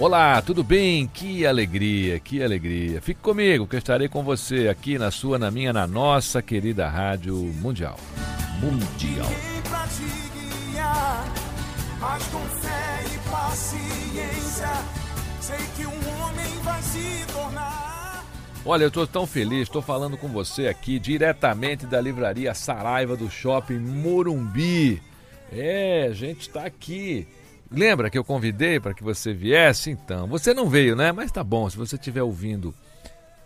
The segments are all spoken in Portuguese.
Olá, tudo bem? Que alegria, que alegria. Fique comigo que eu estarei com você aqui na sua, na minha, na nossa querida Rádio Mundial. Mundial. Mas com fé e paciência, sei que um homem vai se tornar. Olha, eu estou tão feliz, estou falando com você aqui diretamente da livraria Saraiva do Shopping Morumbi. É, a gente está aqui. Lembra que eu convidei para que você viesse? Então, você não veio, né? Mas tá bom, se você estiver ouvindo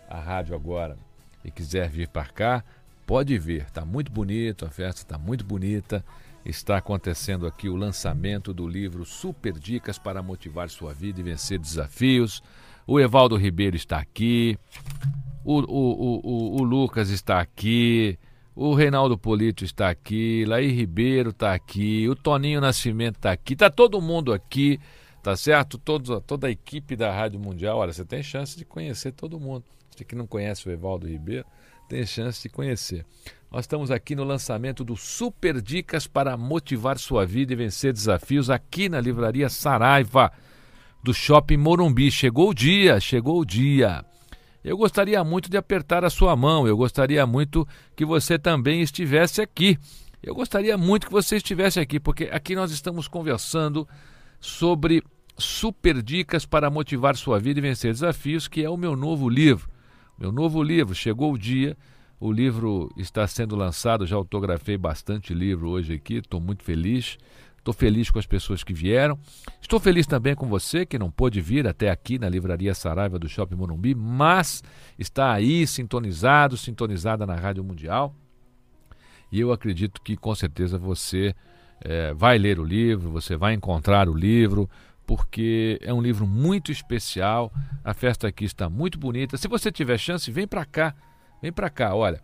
a rádio agora e quiser vir para cá, pode vir. Tá muito bonito, a festa está muito bonita. Está acontecendo aqui o lançamento do livro Super Dicas para motivar sua vida e vencer desafios. O Evaldo Ribeiro está aqui, o, o, o, o, o Lucas está aqui, o Reinaldo Polito está aqui, Laí Ribeiro está aqui, o Toninho Nascimento está aqui, está todo mundo aqui, tá certo? Toda a equipe da Rádio Mundial. Olha, você tem chance de conhecer todo mundo. Você que não conhece o Evaldo Ribeiro, tem chance de conhecer. Nós estamos aqui no lançamento do Super Dicas para motivar sua vida e vencer desafios aqui na Livraria Saraiva do Shopping Morumbi. Chegou o dia, chegou o dia. Eu gostaria muito de apertar a sua mão, eu gostaria muito que você também estivesse aqui. Eu gostaria muito que você estivesse aqui, porque aqui nós estamos conversando sobre super dicas para motivar sua vida e vencer desafios, que é o meu novo livro. Meu novo livro, chegou o dia, o livro está sendo lançado, já autografei bastante livro hoje aqui, estou muito feliz. Estou feliz com as pessoas que vieram. Estou feliz também com você que não pôde vir até aqui na Livraria Saraiva do Shopping Morumbi, mas está aí sintonizado, sintonizada na Rádio Mundial. E eu acredito que com certeza você é, vai ler o livro, você vai encontrar o livro, porque é um livro muito especial. A festa aqui está muito bonita. Se você tiver chance, vem para cá. Vem para cá, olha.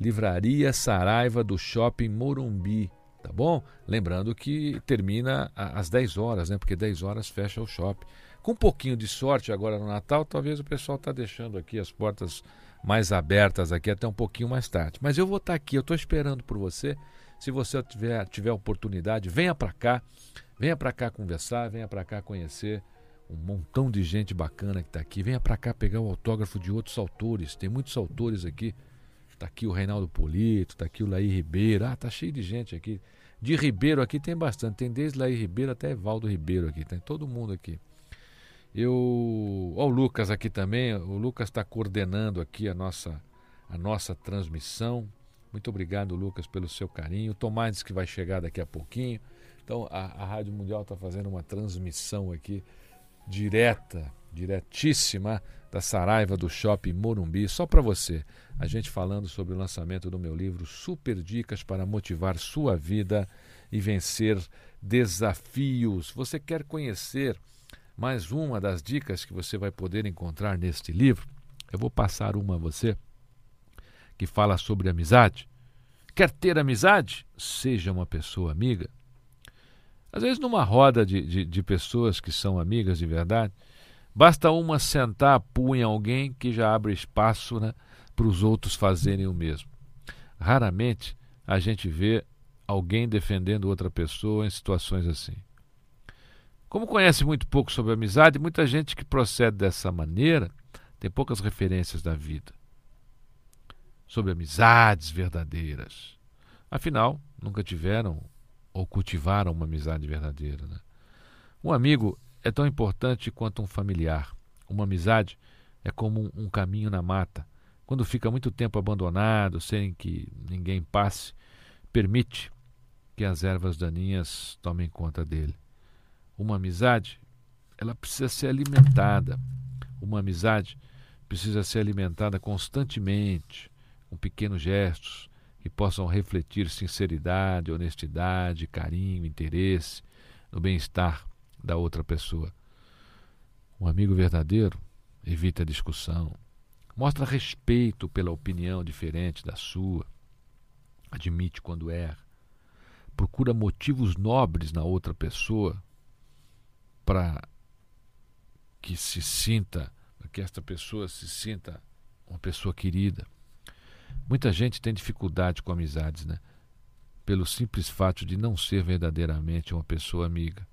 Livraria Saraiva do Shopping Morumbi tá bom? Lembrando que termina às 10 horas, né? Porque 10 horas fecha o shopping. Com um pouquinho de sorte agora no Natal, talvez o pessoal está deixando aqui as portas mais abertas aqui até um pouquinho mais tarde. Mas eu vou estar tá aqui, eu estou esperando por você. Se você tiver, tiver oportunidade, venha para cá, venha para cá conversar, venha para cá conhecer um montão de gente bacana que está aqui. Venha para cá pegar o autógrafo de outros autores. Tem muitos autores aqui. Está aqui o Reinaldo Polito, está aqui o Laí Ribeiro. Ah, tá cheio de gente aqui. De Ribeiro aqui tem bastante. Tem desde Laí Ribeiro até Valdo Ribeiro aqui. Tem todo mundo aqui. Eu. Ó, o Lucas aqui também. O Lucas está coordenando aqui a nossa, a nossa transmissão. Muito obrigado, Lucas, pelo seu carinho. O Tomás disse que vai chegar daqui a pouquinho. Então, a, a Rádio Mundial está fazendo uma transmissão aqui direta, diretíssima da Saraiva do Shopping Morumbi, só para você. A gente falando sobre o lançamento do meu livro Super Dicas para motivar sua vida e vencer desafios. Você quer conhecer mais uma das dicas que você vai poder encontrar neste livro? Eu vou passar uma a você que fala sobre amizade. Quer ter amizade? Seja uma pessoa amiga. Às vezes, numa roda de, de, de pessoas que são amigas de verdade, Basta uma sentar a em alguém que já abre espaço né, para os outros fazerem o mesmo. Raramente a gente vê alguém defendendo outra pessoa em situações assim. Como conhece muito pouco sobre amizade, muita gente que procede dessa maneira tem poucas referências da vida sobre amizades verdadeiras. Afinal, nunca tiveram ou cultivaram uma amizade verdadeira. Né? Um amigo é tão importante quanto um familiar. Uma amizade é como um caminho na mata. Quando fica muito tempo abandonado, sem que ninguém passe, permite que as ervas daninhas tomem conta dele. Uma amizade, ela precisa ser alimentada. Uma amizade precisa ser alimentada constantemente, com pequenos gestos que possam refletir sinceridade, honestidade, carinho, interesse no bem-estar da outra pessoa. Um amigo verdadeiro evita discussão, mostra respeito pela opinião diferente da sua, admite quando erra, procura motivos nobres na outra pessoa para que se sinta, que esta pessoa se sinta uma pessoa querida. Muita gente tem dificuldade com amizades, né? Pelo simples fato de não ser verdadeiramente uma pessoa amiga.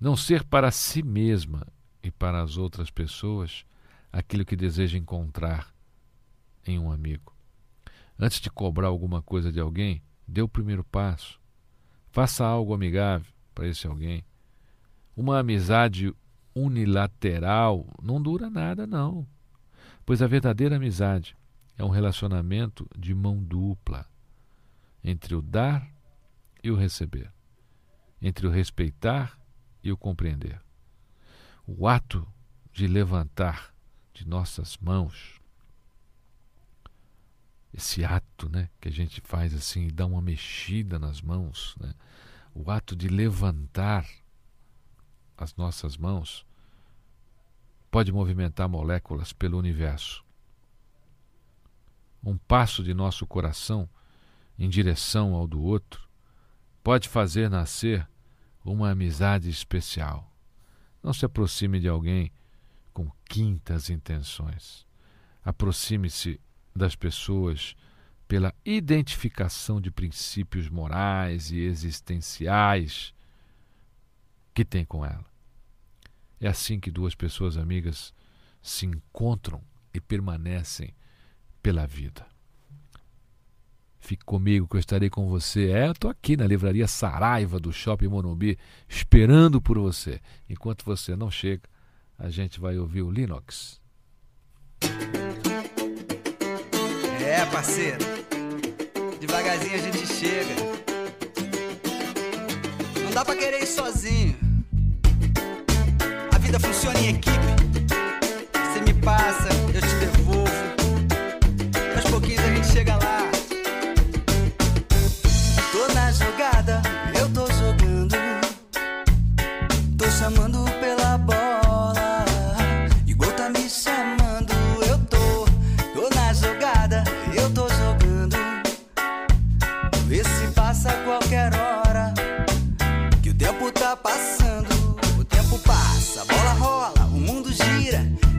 Não ser para si mesma e para as outras pessoas aquilo que deseja encontrar em um amigo. Antes de cobrar alguma coisa de alguém, dê o primeiro passo. Faça algo amigável para esse alguém. Uma amizade unilateral não dura nada, não. Pois a verdadeira amizade é um relacionamento de mão dupla entre o dar e o receber, entre o respeitar e o compreender. O ato de levantar de nossas mãos, esse ato né, que a gente faz assim, dá uma mexida nas mãos, né, o ato de levantar as nossas mãos, pode movimentar moléculas pelo universo um passo de nosso coração em direção ao do outro, pode fazer nascer uma amizade especial. Não se aproxime de alguém com quintas intenções. Aproxime-se das pessoas pela identificação de princípios morais e existenciais que tem com ela. É assim que duas pessoas amigas se encontram e permanecem pela vida. Fique comigo que eu estarei com você. É, eu estou aqui na livraria Saraiva do Shopping Morumbi, esperando por você. Enquanto você não chega, a gente vai ouvir o Linux. É, parceiro. Devagarzinho a gente chega. Não dá pra querer ir sozinho. A vida funciona em equipe. Você me passa, eu te devolvo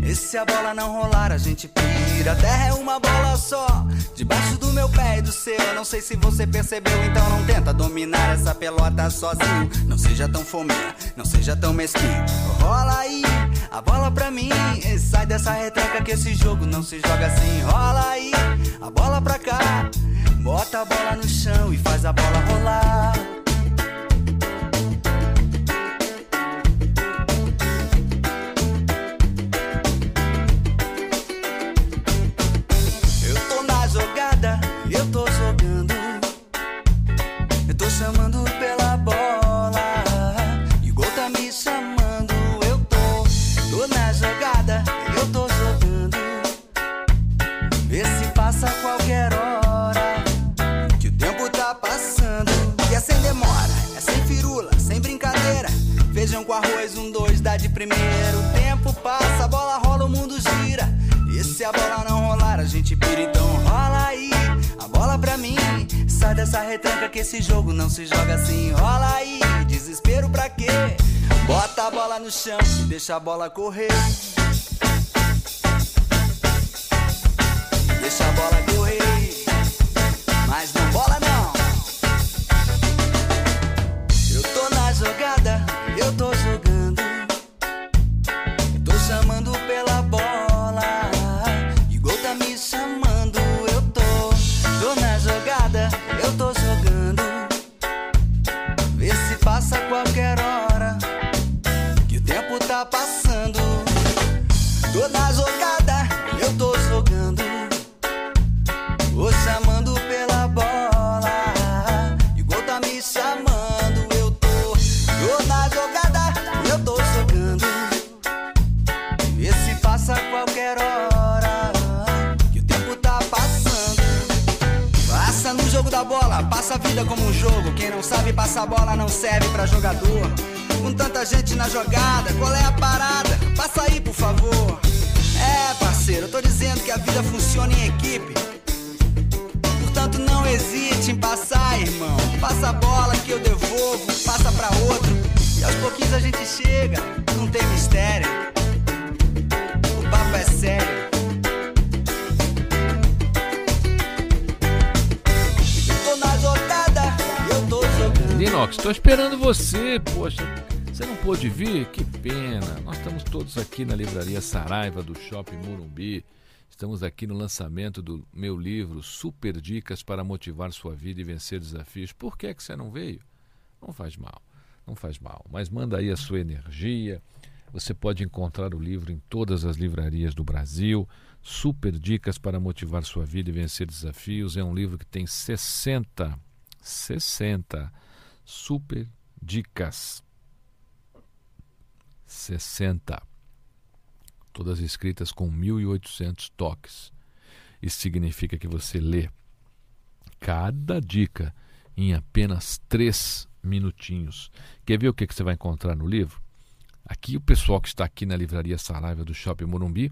E se a bola não rolar, a gente pira. A terra é uma bola só, debaixo do meu pé e do seu. Não sei se você percebeu, então não tenta dominar essa pelota sozinho. Não seja tão fominha, não seja tão mesquinho. Rola aí, a bola pra mim. E sai dessa retranca que esse jogo não se joga assim. Rola aí, a bola pra cá. Bota a bola no chão e faz a bola rolar. Primeiro tempo passa, a bola rola, o mundo gira. E se a bola não rolar, a gente pira, então rola aí. A bola pra mim, sai dessa retranca que esse jogo não se joga assim. Rola aí, desespero pra quê? Bota a bola no chão, deixa a bola correr. Deixa a bola correr. Funciona em equipe. Portanto, não hesite em passar, irmão. Passa a bola que eu devolvo, passa pra outro. E aos pouquinhos a gente chega, não tem mistério. O papo é sério. Eu tô na jogada, eu tô jogando. Linox, estou esperando você. Poxa, você não pôde vir? Que pena. Nós estamos todos aqui na livraria Saraiva do Shopping Morumbi. Estamos aqui no lançamento do meu livro Super Dicas para Motivar Sua Vida e Vencer Desafios. Por que, é que você não veio? Não faz mal, não faz mal. Mas manda aí a sua energia. Você pode encontrar o livro em todas as livrarias do Brasil. Super Dicas para Motivar Sua Vida e Vencer Desafios. É um livro que tem 60, 60 super dicas. 60. Todas escritas com 1.800 toques. Isso significa que você lê cada dica em apenas três minutinhos. Quer ver o que você vai encontrar no livro? Aqui o pessoal que está aqui na livraria Saraiva do Shopping Morumbi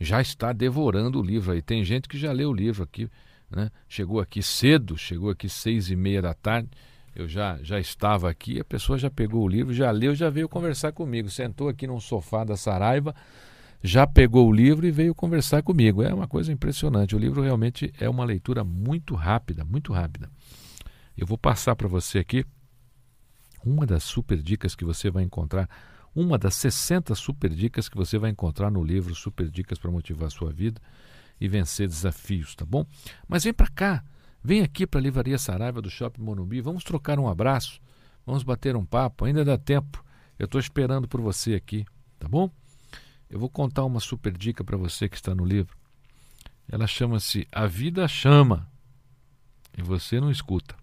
já está devorando o livro aí. Tem gente que já leu o livro aqui, né? Chegou aqui cedo, chegou aqui seis e meia da tarde. Eu já, já estava aqui, a pessoa já pegou o livro, já leu, já veio conversar comigo. Sentou aqui num sofá da Saraiva, já pegou o livro e veio conversar comigo. É uma coisa impressionante. O livro realmente é uma leitura muito rápida, muito rápida. Eu vou passar para você aqui uma das super dicas que você vai encontrar, uma das 60 super dicas que você vai encontrar no livro Super Dicas para Motivar a Sua Vida e Vencer Desafios, tá bom? Mas vem para cá, vem aqui para a Livraria Saraiva do Shopping Morumbi, vamos trocar um abraço, vamos bater um papo, ainda dá tempo. Eu estou esperando por você aqui, tá bom? Eu vou contar uma super dica para você que está no livro. Ela chama-se A Vida Chama e você não escuta.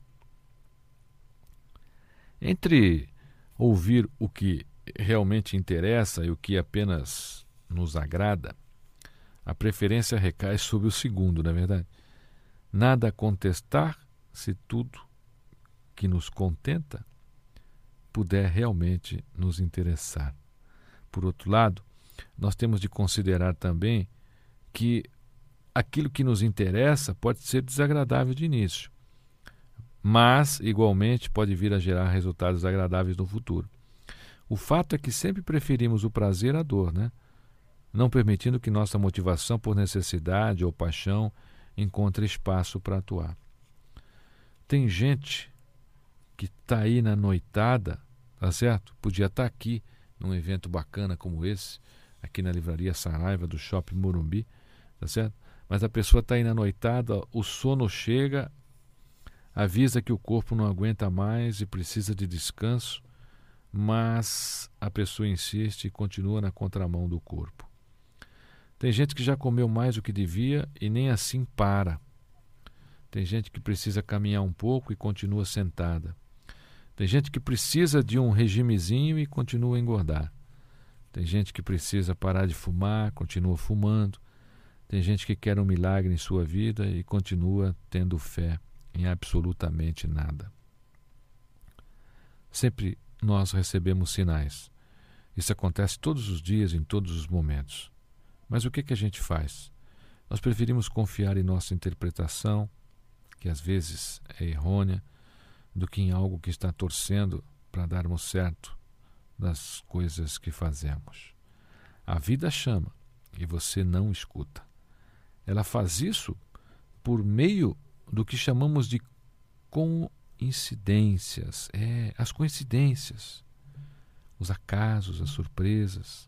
Entre ouvir o que realmente interessa e o que apenas nos agrada, a preferência recai sobre o segundo, não é verdade? Nada a contestar se tudo que nos contenta puder realmente nos interessar. Por outro lado, nós temos de considerar também que aquilo que nos interessa pode ser desagradável de início, mas igualmente pode vir a gerar resultados agradáveis no futuro. O fato é que sempre preferimos o prazer à dor, né? Não permitindo que nossa motivação por necessidade ou paixão encontre espaço para atuar. Tem gente que está aí na noitada, tá certo? Podia estar tá aqui num evento bacana como esse, aqui na livraria Saraiva do Shopping Morumbi, tá certo? Mas a pessoa está aí na noitada, o sono chega, avisa que o corpo não aguenta mais e precisa de descanso, mas a pessoa insiste e continua na contramão do corpo. Tem gente que já comeu mais do que devia e nem assim para. Tem gente que precisa caminhar um pouco e continua sentada. Tem gente que precisa de um regimezinho e continua a engordar. Tem gente que precisa parar de fumar, continua fumando. Tem gente que quer um milagre em sua vida e continua tendo fé em absolutamente nada. Sempre nós recebemos sinais. Isso acontece todos os dias, em todos os momentos. Mas o que, que a gente faz? Nós preferimos confiar em nossa interpretação, que às vezes é errônea, do que em algo que está torcendo para darmos certo das coisas que fazemos. A vida chama e você não escuta. Ela faz isso por meio do que chamamos de coincidências. É, as coincidências, os acasos, as surpresas.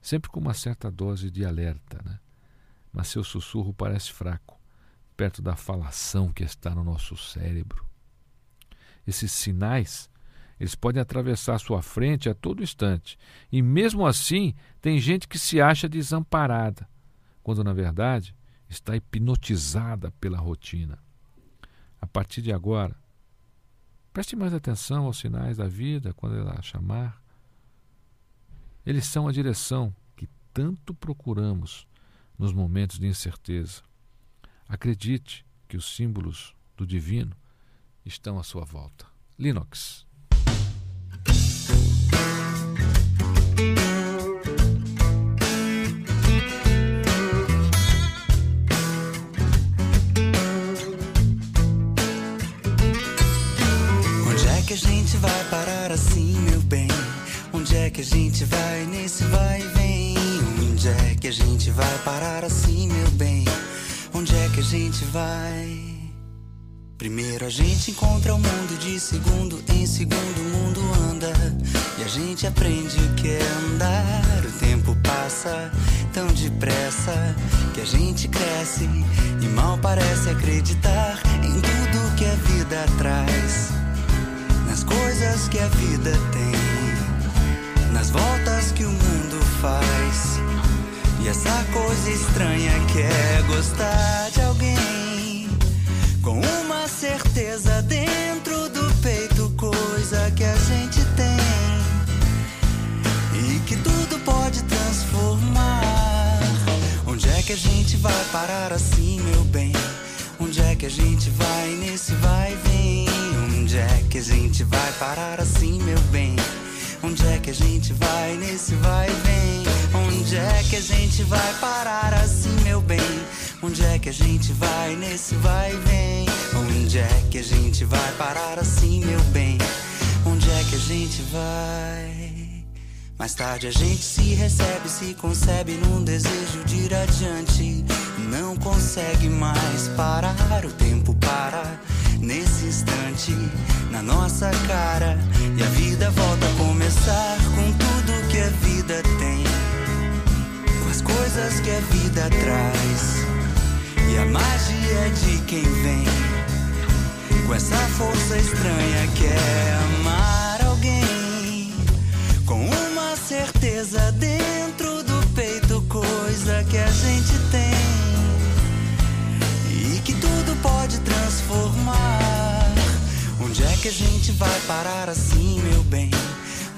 Sempre com uma certa dose de alerta, né? Mas seu sussurro parece fraco, perto da falação que está no nosso cérebro. Esses sinais eles podem atravessar sua frente a todo instante. E mesmo assim, tem gente que se acha desamparada, quando na verdade está hipnotizada pela rotina. A partir de agora, preste mais atenção aos sinais da vida quando ela chamar. Eles são a direção que tanto procuramos nos momentos de incerteza. Acredite que os símbolos do divino estão à sua volta. Linux. Que a gente vai nesse vai e vem? Onde é que a gente vai parar assim, meu bem? Onde é que a gente vai? Primeiro a gente encontra o mundo de segundo em segundo o mundo anda e a gente aprende o que é andar. O tempo passa tão depressa que a gente cresce e mal parece acreditar em tudo que a vida traz, nas coisas que a vida tem nas voltas que o mundo faz. E essa coisa estranha que é gostar de alguém com uma certeza dentro do peito, coisa que a gente tem e que tudo pode transformar. Onde é que a gente vai parar assim, meu bem? Onde é que a gente vai nesse vai e vem? Onde é que a gente vai parar assim, meu bem? Onde é que a gente vai nesse vai e vem? Onde é que a gente vai parar assim, meu bem? Onde é que a gente vai nesse vai e vem? Onde é que a gente vai parar assim, meu bem? Onde é que a gente vai? Mais tarde a gente se recebe, se concebe num desejo de ir adiante. Não consegue mais parar, o tempo para nesse instante na nossa cara e a vida volta a começar com tudo que a vida tem, com as coisas que a vida traz. E a magia de quem vem, com essa força estranha que é amar alguém, com uma certeza dentro do peito, coisa que a gente tem pode transformar. Onde é que a gente vai parar assim, meu bem?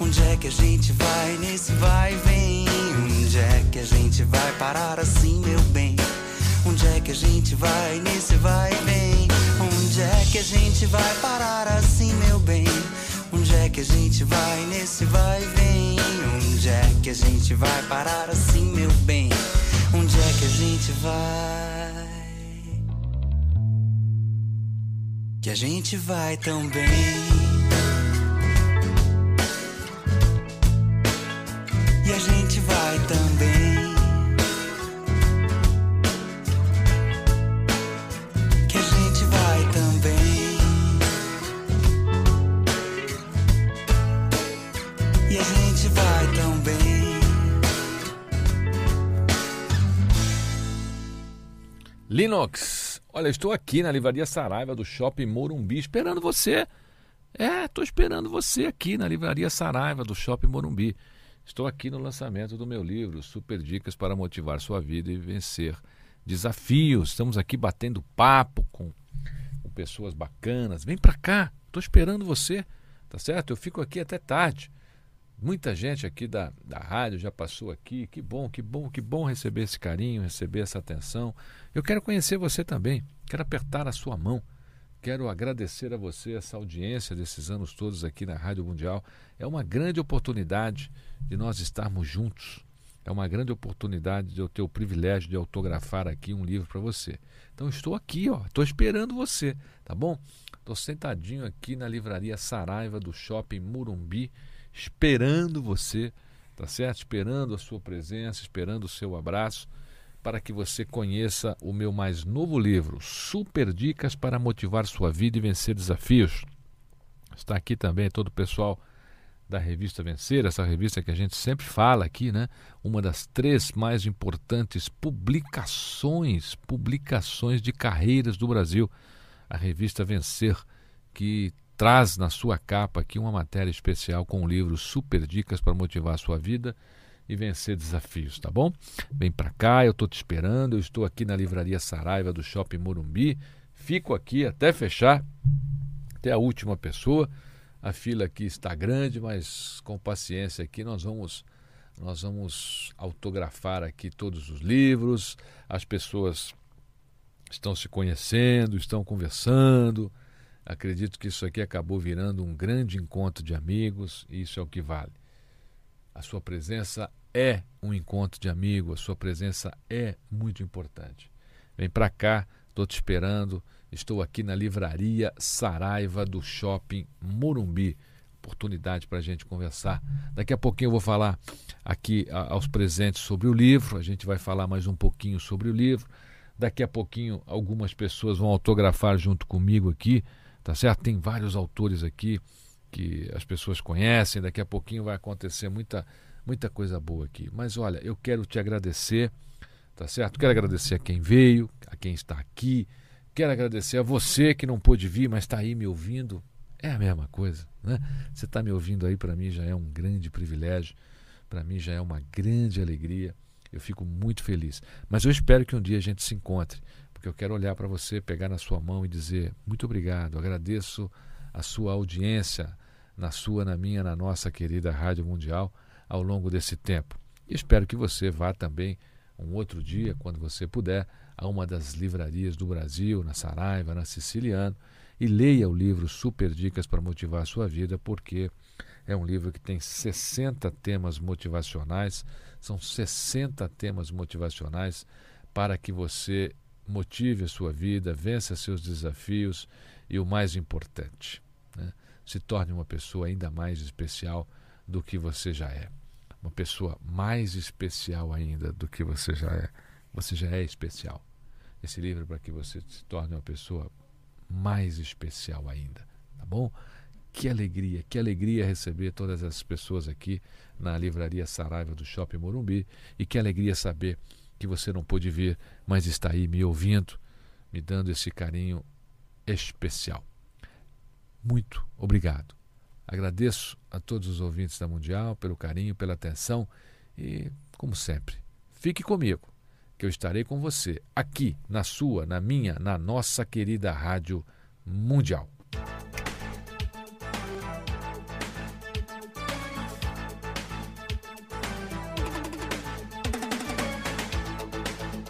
Onde é que a gente vai nesse vai e vem? Onde é que a gente vai parar assim, meu bem? Onde é que a gente vai nesse vai e vem? Onde é que a gente vai parar assim, meu bem? Onde é que a gente vai nesse vai e vem? Onde é que a gente vai parar assim, meu bem? Onde é que a gente vai? Que a gente vai tão bem. e a gente vai também. Que a gente vai também. E a gente vai também. Linux, olha, estou aqui na Livraria Saraiva do Shopping Morumbi esperando você. É, estou esperando você aqui na Livraria Saraiva do Shopping Morumbi. Estou aqui no lançamento do meu livro, Super Dicas para Motivar Sua Vida e Vencer Desafios. Estamos aqui batendo papo com, com pessoas bacanas. Vem para cá, estou esperando você, tá certo? Eu fico aqui até tarde. Muita gente aqui da, da rádio já passou aqui. Que bom, que bom, que bom receber esse carinho, receber essa atenção. Eu quero conhecer você também, quero apertar a sua mão. Quero agradecer a você essa audiência desses anos todos aqui na Rádio Mundial. É uma grande oportunidade de nós estarmos juntos. É uma grande oportunidade de eu ter o privilégio de autografar aqui um livro para você. Então estou aqui, ó, estou esperando você, tá bom? Estou sentadinho aqui na livraria Saraiva do Shopping Murumbi, esperando você, tá certo? Esperando a sua presença, esperando o seu abraço, para que você conheça o meu mais novo livro, Super Dicas para Motivar Sua Vida e Vencer Desafios. Está aqui também todo o pessoal da revista Vencer, essa revista que a gente sempre fala aqui, né? Uma das três mais importantes publicações, publicações de carreiras do Brasil, a revista Vencer, que traz na sua capa aqui uma matéria especial com o livro Super Dicas para motivar a sua vida e vencer desafios, tá bom? Vem para cá, eu estou te esperando, eu estou aqui na livraria Saraiva do Shopping Morumbi, fico aqui até fechar, até a última pessoa. A fila aqui está grande, mas com paciência aqui nós vamos nós vamos autografar aqui todos os livros. As pessoas estão se conhecendo, estão conversando. Acredito que isso aqui acabou virando um grande encontro de amigos, e isso é o que vale. A sua presença é um encontro de amigos, a sua presença é muito importante. Vem para cá, estou te esperando. Estou aqui na livraria Saraiva do Shopping Morumbi. Oportunidade para a gente conversar. Daqui a pouquinho eu vou falar aqui aos presentes sobre o livro. A gente vai falar mais um pouquinho sobre o livro. Daqui a pouquinho algumas pessoas vão autografar junto comigo aqui, tá certo? Tem vários autores aqui que as pessoas conhecem. Daqui a pouquinho vai acontecer muita muita coisa boa aqui. Mas olha, eu quero te agradecer, tá certo? Quero agradecer a quem veio, a quem está aqui Quero agradecer a você que não pôde vir, mas está aí me ouvindo. É a mesma coisa, né? Você está me ouvindo aí, para mim já é um grande privilégio, para mim já é uma grande alegria. Eu fico muito feliz. Mas eu espero que um dia a gente se encontre, porque eu quero olhar para você, pegar na sua mão e dizer muito obrigado. Agradeço a sua audiência na sua, na minha, na nossa querida Rádio Mundial ao longo desse tempo. E espero que você vá também um outro dia, quando você puder, a uma das livrarias do Brasil, na Saraiva, na Siciliano, e leia o livro Super Dicas para Motivar a Sua Vida, porque é um livro que tem 60 temas motivacionais, são 60 temas motivacionais para que você motive a sua vida, vença seus desafios e o mais importante, né, se torne uma pessoa ainda mais especial do que você já é. Uma pessoa mais especial ainda do que você já é. Você já é especial esse livro para que você se torne uma pessoa mais especial ainda, tá bom? Que alegria, que alegria receber todas essas pessoas aqui na livraria Saraiva do Shopping Morumbi e que alegria saber que você não pôde vir, mas está aí me ouvindo, me dando esse carinho especial. Muito obrigado. Agradeço a todos os ouvintes da Mundial pelo carinho, pela atenção e, como sempre, fique comigo que eu estarei com você aqui na sua, na minha, na nossa querida Rádio Mundial.